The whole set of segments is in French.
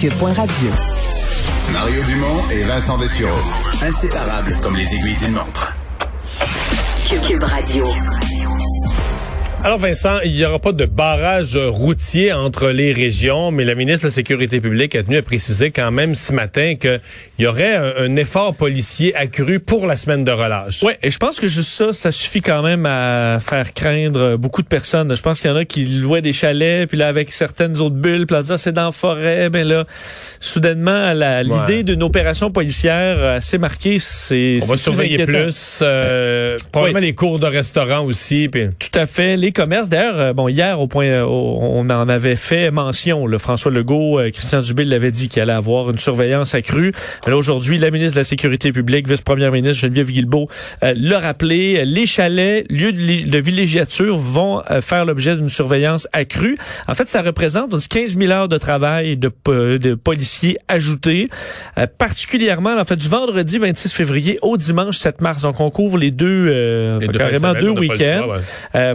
cube.radio. Mario Dumont et Vincent Dessureau. Inséparables comme les aiguilles d'une montre. Cube Radio. Alors Vincent, il n'y aura pas de barrage routier entre les régions, mais la ministre de la Sécurité publique a tenu à préciser quand même ce matin qu'il y aurait un, effort policier accru pour la semaine de relâche. Oui, et je pense que juste ça, ça suffit quand même à faire craindre beaucoup de personnes. Je pense qu'il y en a qui louaient des chalets, puis là avec certaines autres bulles, puis là c'est dans la forêt, mais là, soudainement, l'idée d'une opération policière assez marquée, c'est... On va surveiller plus, euh, probablement les cours de restaurant aussi. Puis... Tout à fait. Les commerces. D'ailleurs, euh, bon, hier, au point, euh, on en avait fait mention. Le François Legault, euh, Christian Dubé l'avait dit qu'il allait avoir une surveillance accrue. là, aujourd'hui, la ministre de la Sécurité publique, vice-première ministre Geneviève Guilbeault, l'a rappelé. Les chalets, lieux de, villégiature, vont faire l'objet d'une surveillance accrue. En fait, ça représente 15 000 heures de travail de, de policiers ajoutés, particulièrement, en fait, du vendredi 26 février au dimanche 7 mars. Donc, on couvre les deux, carrément deux week-ends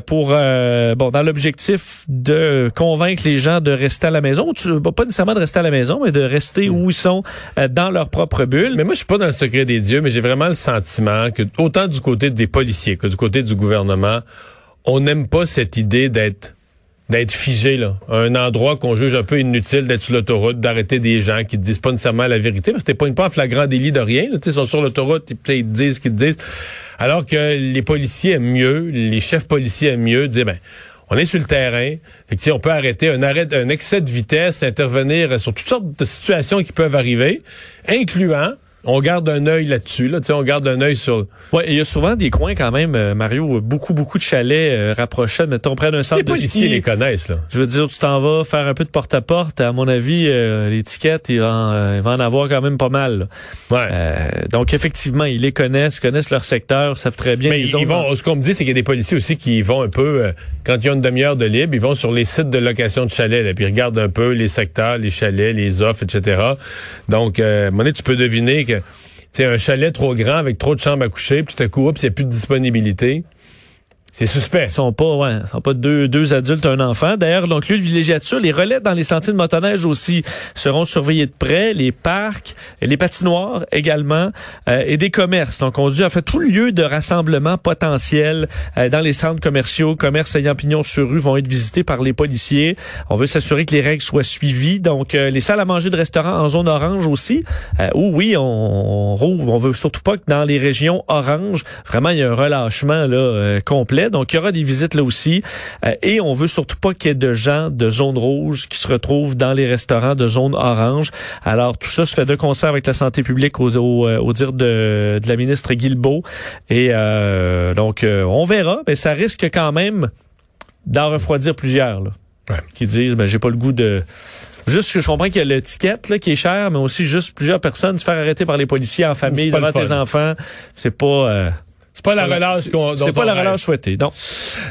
pour euh, bon, dans l'objectif de convaincre les gens de rester à la maison, pas nécessairement de rester à la maison, mais de rester où ils sont euh, dans leur propre bulle. Mais moi, je suis pas dans le secret des dieux, mais j'ai vraiment le sentiment que autant du côté des policiers que du côté du gouvernement, on n'aime pas cette idée d'être d'être figé là, un endroit qu'on juge un peu inutile d'être sur l'autoroute, d'arrêter des gens qui ne disent pas nécessairement la vérité, parce que t'es pas une en flagrant délit de rien. Là, ils sont sur l'autoroute, ils, ils disent ce qu'ils disent. Alors que les policiers aiment mieux, les chefs policiers aiment mieux dire ben on est sur le terrain. Fait on peut arrêter un arrêt, un excès de vitesse, intervenir sur toutes sortes de situations qui peuvent arriver, incluant on garde un œil là-dessus. Là, on garde un œil sur. Ouais, il y a souvent des coins quand même, euh, Mario, beaucoup beaucoup de chalets euh, rapprochés, mettons près d'un centre les policiers ski. les connaissent là. Je veux dire, tu t'en vas faire un peu de porte à porte. À mon avis, euh, l'étiquette, il, va en avoir quand même pas mal. Ouais. donc effectivement, ils les connaissent, connaissent leur secteur, savent très bien. Mais ils, vont. Ce qu'on me dit, c'est qu'il y a des policiers aussi qui vont un peu quand ils ont une demi-heure de libre, ils vont sur les sites de location de chalets, là, puis ils regardent un peu les secteurs, les chalets, les offres, etc. Donc, euh, tu peux deviner que c'est un chalet trop grand avec trop de chambres à coucher, puis tout à coup, a plus de disponibilité. C'est suspect. Ils sont pas, ouais, sont pas deux, deux adultes, un enfant. D'ailleurs, donc, de villégiature, les relais dans les sentiers de motoneige aussi seront surveillés de près, les parcs, les patinoires également, euh, et des commerces. Donc, on dit, en fait, tout lieu de rassemblement potentiel euh, dans les centres commerciaux, commerces ayant pignon sur rue vont être visités par les policiers. On veut s'assurer que les règles soient suivies. Donc, euh, les salles à manger de restaurants en zone orange aussi, où oui, on, on rouvre. On veut surtout pas que dans les régions orange, vraiment, il y a un relâchement là complet. Donc, il y aura des visites là aussi. Euh, et on veut surtout pas qu'il y ait de gens de zone rouge qui se retrouvent dans les restaurants de zone orange. Alors, tout ça se fait de concert avec la santé publique au, au, euh, dire de, de, la ministre Guilbeault. Et euh, donc, on verra. Mais ça risque quand même d'en refroidir plusieurs. Là, Qui disent, ben, j'ai pas le goût de... Juste que je comprends qu'il y a l'étiquette là, qui est chère, mais aussi juste plusieurs personnes se faire arrêter par les policiers en famille devant tes enfants. C'est pas... pas la relâche qu'on C'est pas la relâche souhaitée. Donc,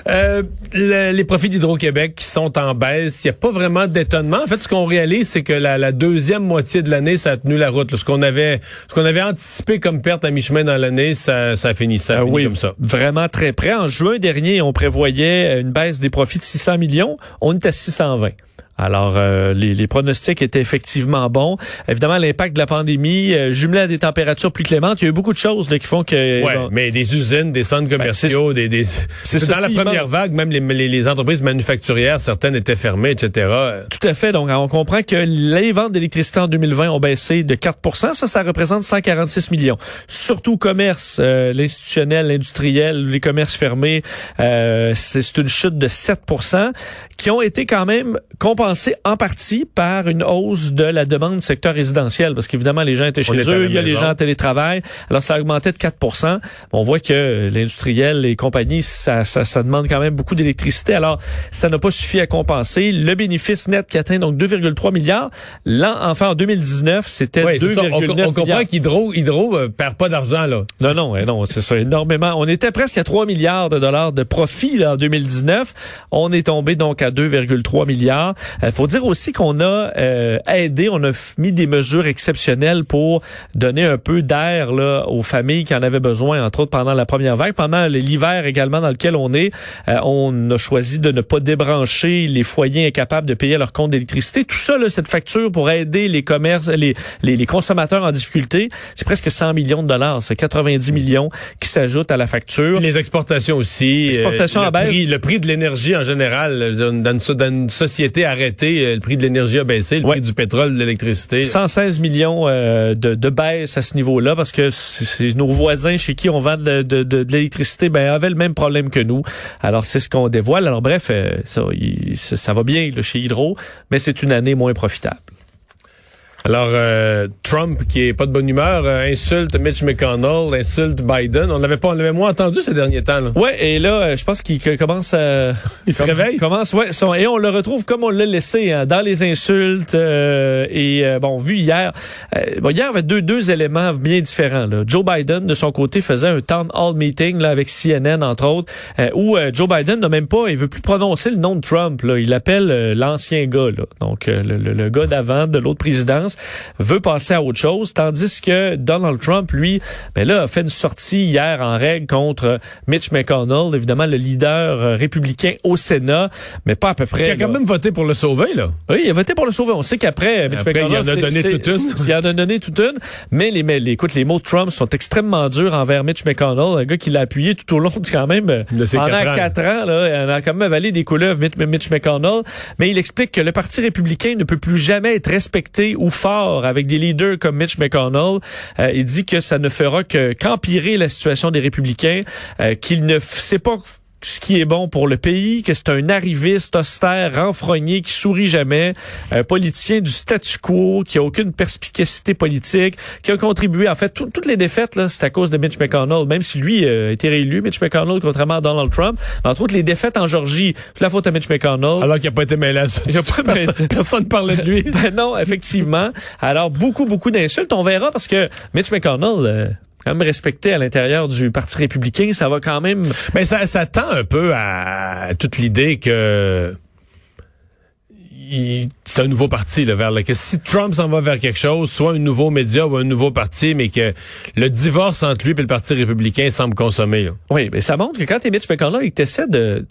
euh, les profits d'Hydro-Québec qui sont en baisse, il n'y a pas vraiment d'étonnement. En fait, ce qu'on réalise, c'est que la, deuxième moitié de l'année, ça a tenu la route. Ce qu'on avait, ce qu'on avait anticipé comme perte à mi-chemin dans l'année, ça, ça ça a euh, fini oui, comme ça. Vraiment très près. En juin dernier, on prévoyait une baisse des profits de 600 millions. On est à 620. Alors, euh, les, les, pronostics étaient effectivement bons. Évidemment, l'impact de la pandémie, euh, jumelé à des températures plus clémentes, il y a eu beaucoup de choses là, qui font que... Ouais, mais des usines, des centres ben, commerciaux, des, des... C'est dans la première vague, même les, les, entreprises manufacturières, certaines étaient fermées, etc. Tout à fait. Donc, on comprend que les ventes d'électricité en 2020 ont baissé de 4% Ça, ça représente 146 millions. Surtout commerce, euh, l'institutionnel, l'industriel, les commerces fermés, euh, c'est une chute de 7 qui ont été quand même compensés en partie par une hausse de la demande secteur résidentiel, parce qu'évidemment, les gens étaient chez eux, il y a les gens en télétravail, alors ça a augmenté de 4% On voit que l'industriel, les compagnies, ça, ça, ça, demande quand même beaucoup d'électricité, alors ça n'a pas suffi à compenser. Le bénéfice net qui atteint donc 2,3 milliards, l'an, enfin en 2019, c'était 2,9 On, on comprend qu'Hydro Hydro, euh, perd pas d'argent, là. Non, non, non, c'est ça, énormément. On était presque à 3 milliards de dollars de profit là, en 2019. On est tombé donc à 2,3 milliards. Il faut dire aussi qu'on a aidé, on a mis des mesures exceptionnelles pour donner un peu d'air là aux familles qui en avaient besoin, entre autres pendant la première vague, pendant l'hiver également dans lequel on est. on a choisi de ne pas débrancher les foyers incapables de payer leur compte d'électricité. Tout ça, là, cette facture pour aider les commerces, les, les, les consommateurs en difficulté, c'est presque 100 millions de dollars. C'est 90 millions qui s'ajoutent à la facture. Les exportations aussi. Exportations euh, le, prix, le prix de l'énergie en général, dans une, dans une, société arrêtée, euh, le prix de l'énergie a baissé, le prix du pétrole, de l'électricité. 116 millions euh, de, de baisse à ce niveau-là parce que c'est nos voisins chez qui on vend de, de, de, l'électricité ben, avaient le même problème que nous. Alors c'est ce qu'on dévoile. Alors bref, euh, ça, il, ça, ça, va bien là, chez Hydro, mais c'est une année moins profitable. Alors, euh, Trump, qui est pas de bonne humeur, euh, insulte Mitch McConnell, insulte Biden. On l'avait pas, on l'avait moins entendu ces derniers temps. Là. Ouais, et là, euh, je pense qu'il commence à... Il se réveille? Commence, ouais, son, et on le retrouve comme on l'a laissé, hein, dans les insultes. et bon, vu hier, bon, hier, il y avait deux, deux éléments bien différents. Là. Joe Biden, de son côté, faisait un town hall meeting là, avec CNN, entre autres, où Joe Biden n'a même pas, il veut plus prononcer le nom de Trump. Là. Il appelle l'ancien gars, là. donc le, le, le gars d'avant de l'autre présidence veut passer à autre chose, tandis que Donald Trump, lui, ben là, a fait une sortie hier en règle contre Mitch McConnell, évidemment le leader euh, républicain au Sénat, mais pas à peu près. Il a quand même voté pour le sauver, là. Oui, il a voté pour le sauver. On sait qu'après, Mitch McConnell... Il en a donné toute une. Il en a donné toute une, mais les, les, écoute, les mots de Trump sont extrêmement durs envers Mitch McConnell, un gars qui l'a appuyé tout au long de quand même... De ses pendant quatre ans. ans, là, il a quand même avalé des couleuvres, Mitch McConnell, mais il explique que le Parti républicain ne peut plus jamais être respecté ou avec des leaders comme Mitch McConnell. Euh, il dit que ça ne fera que qu'empirer la situation des républicains, euh, qu'il ne sait pas ce qui est bon pour le pays, que c'est un arriviste austère, renfrogné, qui sourit jamais, un politicien du statu quo, qui a aucune perspicacité politique, qui a contribué, en fait, toutes les défaites, là, c'est à cause de Mitch McConnell, même si lui euh, a été réélu, Mitch McConnell, contrairement à Donald Trump. Entre autres, les défaites en Georgie, la faute à Mitch McConnell. Alors qu'il n'a pas été mêlé à ça. Il a pas personne, personne parlait de lui. ben non, effectivement. Alors, beaucoup, beaucoup d'insultes. On verra parce que Mitch McConnell, euh, quand même respecté à l'intérieur du Parti républicain, ça va quand même... Mais ça, ça tend un peu à toute l'idée que c'est un nouveau parti là, vers le que si Trump s'en va vers quelque chose, soit un nouveau média ou un nouveau parti, mais que le divorce entre lui et le Parti républicain semble consommer. Oui, mais ça montre que quand tu es Mitch McConnell et que tu essaies de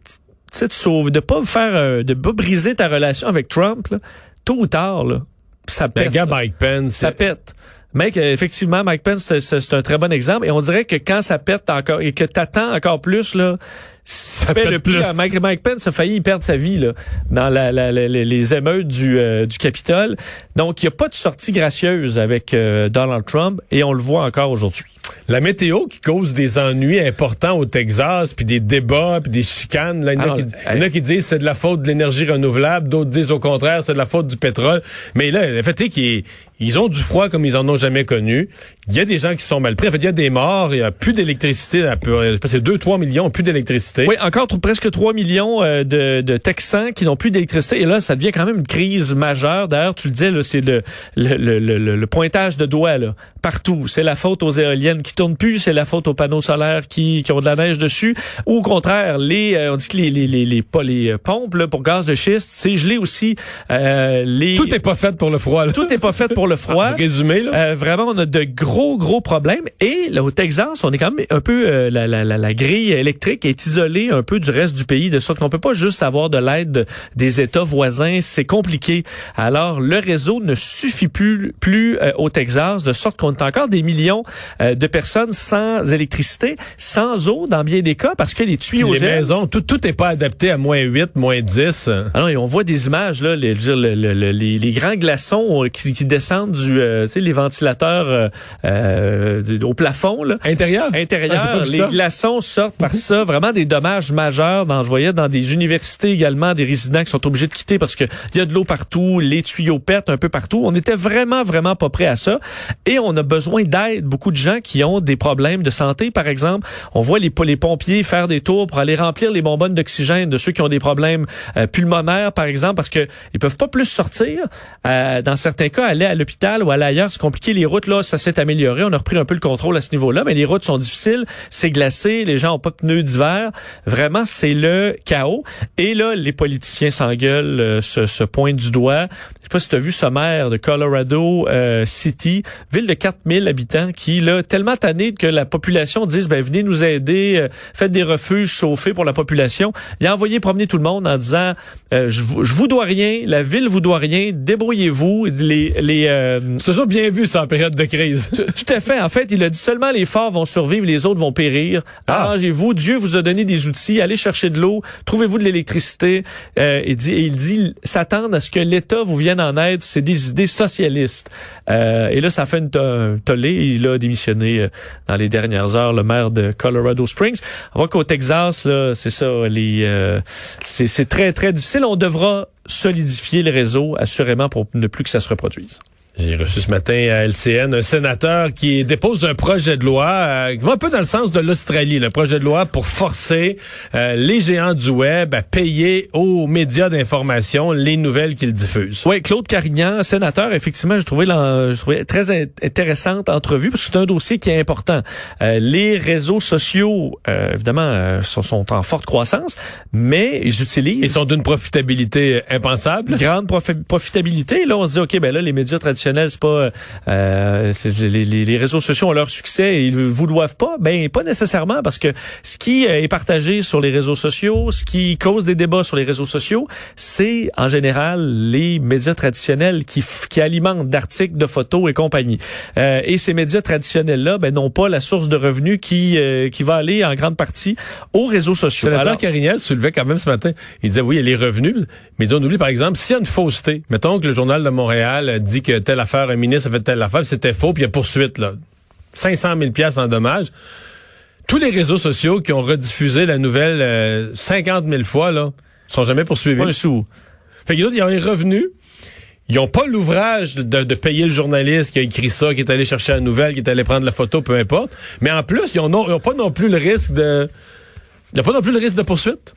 de sauver, de pas faire euh, de pas briser ta relation avec Trump, là, tôt ou tard, là, ça pète. Le gars Mike Pence, ça pète. Mec, effectivement, Mike Pence, c'est un très bon exemple. Et on dirait que quand ça pète encore et que t'attends encore plus, là, ça pète le plus. Mike, Mike, Pence a failli perdre sa vie là, dans la, la, les émeutes du, euh, du Capitole. Donc, il n'y a pas de sortie gracieuse avec euh, Donald Trump et on le voit encore aujourd'hui. La météo qui cause des ennuis importants au Texas, puis des débats, puis des chicanes. Là, il, y en a qui, disent c'est de la faute de l'énergie renouvelable, d'autres disent au contraire c'est de la faute du pétrole. Mais là, le fait est qu'ils ont du froid comme ils en ont jamais connu. Il y a des gens qui sont mal pris. En fait, il y a des morts, il y a plus d'électricité. C'est 2-3 millions, plus d'électricité. Oui, encore presque 3 millions euh, de, de Texans qui n'ont plus d'électricité. Et là, ça devient quand même une crise majeure. D'ailleurs, tu le disais, c'est le le, le, le, le, pointage de doigts là, partout. C'est la faute aux éoliennes qui tournent plus, c'est la faute aux panneaux solaires qui, qui ont de la neige dessus. Ou au contraire, les euh, on dit que les, les, les, les, pas les euh, pompes là, pour gaz de schiste, c'est gelé aussi. Euh, les... Tout est pas fait pour le froid. Là. Tout est pas fait pour le froid. Résumé, là. Euh, vraiment, on a de gros, gros problèmes. Et là, au Texas, on est quand même un peu... Euh, la, la, la, la, grille électrique est isolée un peu du reste du pays, de sorte qu'on peut pas juste avoir de l'aide des États voisins. C'est compliqué. Alors, le réseau ne suffit plus, plus au Texas, de sorte qu'on a encore des millions de personnes sans électricité, sans eau dans bien des cas, parce que les tuyaux Les maisons, tout, tout est pas adapté à moins 8, moins 10. Alors, et on voit des images, là, les, les, les, grands glaçons qui, qui descendent du, euh, tu sais, les ventilateurs euh, euh au plafond, là. Intérieur? Intérieur. Ah, les glaçons sortent par ça. Vraiment des dommages majeurs. Dans, je voyais dans des universités également, des résidents qui sont obligés de quitter parce que il y a de l'eau partout, les tuyaux pètent un peu partout. On était vraiment, vraiment pas prêt à ça. Et on a besoin d'aide. Beaucoup de gens qui ont des problèmes de santé, par exemple. On voit les, les pompiers faire des tours pour aller remplir les bonbonnes d'oxygène de ceux qui ont des problèmes pulmonaires, par exemple, parce que ils peuvent pas plus sortir. Euh, dans certains cas, aller à hôpital ou aller ailleurs, c'est compliqué. Les routes, là, ça s'est amélioré. On a repris un peu le contrôle à ce niveau-là, mais les routes sont difficiles. C'est glacé. Les gens ont pas de pneus d'hiver. Vraiment, c'est le chaos. Et là, les politiciens s'engueulent, euh, se, se pointent du doigt. Pas si tu as vu ce maire de Colorado euh, City, ville de 4000 habitants, qui, là, tellement tanné que la population dise, ben, venez nous aider, euh, faites des refuges chauffés pour la population. Il a envoyé promener tout le monde en disant, euh, je, vous- je vous dois rien, la ville vous doit rien, débrouillez-vous. Les, les, euh, C'est toujours bien vu, ça, en période de crise. tout à fait. En fait, il a dit seulement les forts vont survivre, les autres vont périr. Ah. Arrangez-vous. Dieu vous a donné des outils. Allez chercher de l'eau. Trouvez-vous de l'électricité. Euh, il dit, et il dit s'attendre à ce que l'État vous vienne en aide. C'est des idées socialistes. Euh, et là, ça fait une to- tollé. Il a démissionné euh, dans les dernières heures, le maire de Colorado Springs. On voit qu'au Texas, c'est ça. Les, euh, c'est très très difficile. On devra solidifier le réseau assurément pour ne plus que ça se reproduise. J'ai reçu ce matin à LCN un sénateur qui dépose un projet de loi euh, qui va un peu dans le sens de l'Australie, le projet de loi pour forcer euh, les géants du web à payer aux médias d'information les nouvelles qu'ils diffusent. Oui, Claude Carignan, sénateur, effectivement, j'ai trouvé, trouvé très in- intéressante entrevue parce que c'est un dossier qui est important. Euh, les réseaux sociaux, euh, évidemment, euh, sont, sont en forte croissance, mais ils utilisent Ils sont d'une profitabilité impensable. grande profi- profitabilité. Là, on se dit, OK, ben là, les médias traditionnels, c'est pas... Euh, c'est- les, les- réseaux sociaux ont leur succès et ils vous doivent pas. Ben, pas nécessairement, parce que ce qui euh, est partagé sur les réseaux sociaux, ce qui cause des débats sur les réseaux sociaux, c'est en général les médias traditionnels qui, qui alimentent d'articles, de photos et compagnie. Euh, et ces médias traditionnels-là, ben, n'ont pas la source de revenus qui, euh, qui va aller en grande partie aux réseaux sociaux. Sénateur Alors- Carignan soulevait quand même ce matin. Il disait, oui, il y a les revenus, mais on oublie, par exemple, s'il y a une fausseté, mettons que le Journal de Montréal euh, dit que telle affaire, un ministre a fait telle affaire, c'était faux, puis il y a poursuite, là. 500 000 piastres en dommages. Tous les réseaux sociaux qui ont rediffusé la nouvelle euh, 50 000 fois, là, sont jamais poursuivis. Pas un sou. Fait que les autres, ils ont les revenus. Ils ont pas l'ouvrage de, de payer le journaliste qui a écrit ça, qui est allé chercher la nouvelle, qui est allé prendre la photo, peu importe. Mais en plus, ils ont, non- ils ont pas non plus le risque de... Il n'y a pas non plus le risque de poursuite.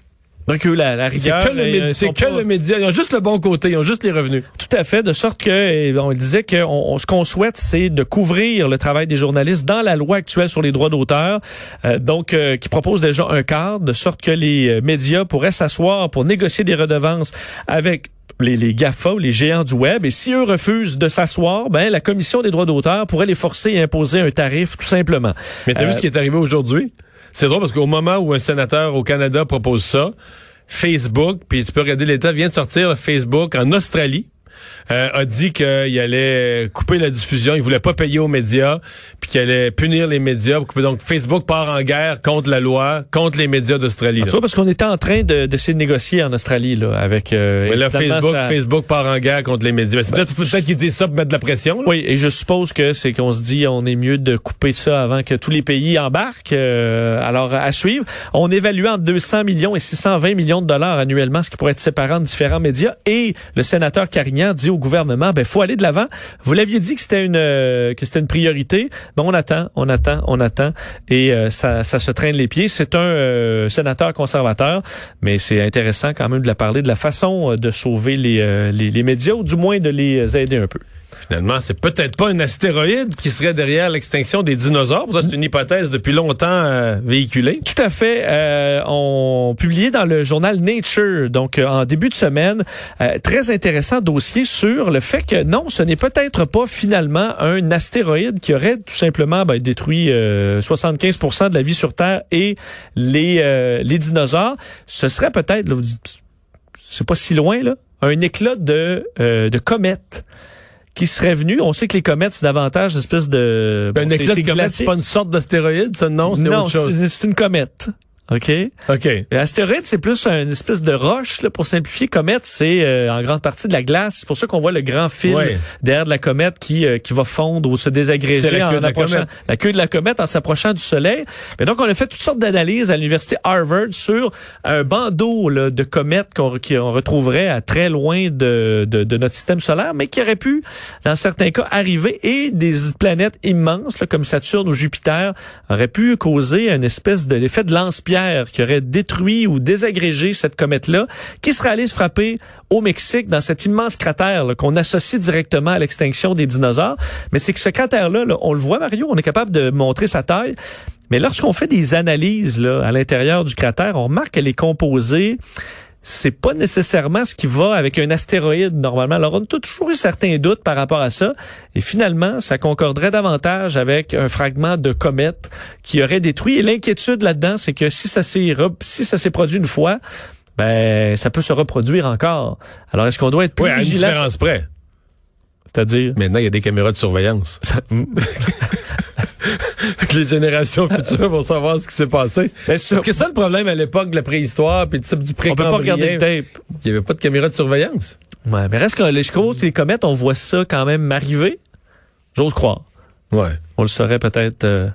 Donc, eux, la, la C'est rigueur... que, le, euh, c'est sont que pas- le média. Ils ont juste le bon côté. Ils ont juste les revenus. Tout à fait, de sorte que on disait que on- on- ce qu'on souhaite, c'est de couvrir le travail des journalistes dans la loi actuelle sur les droits d'auteur, euh, donc euh, qui propose déjà un cadre, de sorte que les médias pourraient s'asseoir pour négocier des redevances avec les, les GAFA ou les géants du web. Et si eux refusent de s'asseoir, ben la commission des droits d'auteur pourrait les forcer à imposer un tarif, tout simplement. Mais t'as Euh, vu ce qui est arrivé aujourd'hui? C'est drôle parce qu'au moment où un sénateur au Canada propose ça, Facebook, puis tu peux regarder l'État, vient de sortir Facebook en Australie. Euh, a dit qu'il allait couper la diffusion, il voulait pas payer aux médias, puis qu'il allait punir les médias. Donc Facebook part en guerre contre la loi, contre les médias d'Australie. Vois, parce qu'on était en train de d'essayer de négocier en Australie là, avec. euh, Mais là, Facebook, ça- Facebook part en guerre contre les médias. C'est peut-être peut qu'ils disent ça pour mettre de la pression. là. Oui, et je suppose que c'est qu'on se dit on est mieux de couper ça avant que tous les pays embarquent. Euh, alors à suivre, on évalue entre 200 millions et 620 millions de dollars annuellement, ce qui pourrait être séparant de différents médias. Et le sénateur Carignan dit au gouvernement, ben faut aller de l'avant. Vous l'aviez dit que c'était une euh, que c'était une priorité. Ben on attend, on attend, on attend, et euh, ça, ça se traîne les pieds. C'est un euh, sénateur conservateur, mais c'est intéressant quand même de la parler de la façon euh, de sauver les, euh, les les médias ou du moins de les aider un peu. Finalement, c'est peut-être pas un astéroïde qui serait derrière l'extinction des dinosaures. C'est une hypothèse depuis longtemps euh, véhiculée. Tout à fait. Euh, on publiait dans le journal Nature, donc euh, en début de semaine, euh, très intéressant dossier sur le fait que non, ce n'est peut-être pas finalement un astéroïde qui aurait tout simplement ben, détruit euh, 75% de la vie sur Terre et les les dinosaures. Ce serait peut-être, c'est pas si loin là, un éclat de de comète qui serait venu. On sait que les comètes, c'est davantage une espèce de... un bon, c'est- éclat de comète, c'est pas une sorte d'astéroïde, ça? Non, c'est Non, autre chose. c'est une comète. OK? OK. L'astéroïde, c'est plus une espèce de roche, là, pour simplifier. Comète, c'est euh, en grande partie de la glace. C'est pour ça qu'on voit le grand fil Ouais. derrière de la comète qui, euh, qui va fondre ou se désagréger la en la approchant comète. la queue de la comète en s'approchant du Soleil. Mais donc, on a fait toutes sortes d'analyses à l'université Harvard sur un bandeau là, de comètes qu'on qu'on retrouverait à très loin de, de, de notre système solaire, mais qui aurait pu, dans certains cas, arriver et des planètes immenses, là, comme Saturne ou Jupiter, auraient pu causer une espèce de l'effet de lance-pierre qui aurait détruit ou désagrégé cette comète-là, qui serait allée se frapper au Mexique dans cet immense cratère qu'on associe directement à l'extinction des dinosaures. Mais c'est que ce cratère-là, là, on le voit, Mario, on est capable de montrer sa taille. Mais lorsqu'on fait des analyses à l'intérieur du cratère, on remarque qu'elle est composée c'est pas nécessairement ce qui va avec un astéroïde normalement. Alors on a toujours eu certains doutes par rapport à ça et finalement ça concorderait davantage avec un fragment de comète qui aurait détruit et l'inquiétude là-dedans c'est que si ça s'est si ça s'est produit une fois ben ça peut se reproduire encore. Alors est-ce qu'on doit être plus oui, à une différence près. C'est-à-dire? Maintenant, il y a des caméras de surveillance. Que les générations futures vont savoir ce qui s'est passé. Ça- Parce que ça, le problème à l'époque de la préhistoire puis du on peut pas regarder le tape. Il n'y avait pas de caméra de surveillance. Ouais, mais reste que les choses, les comètes, on voit ça quand même arriver. J'ose croire. Ouais. On le saurait peut-être. euh,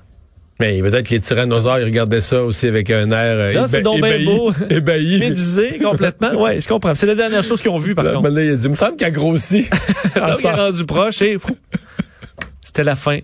Mais peut-être que les tyrannosaures, ils regardaient ça aussi avec un air euh, Non, c'est éba- donc ébahi. beau. ébahi. médusé complètement. Ouais, je comprends. C'est la dernière chose qu'ils ont vue, par Là, contre. maintenant, il a dit, il me semble qu'elle grossit. Là, Elle il est rendu proche et c'était la fin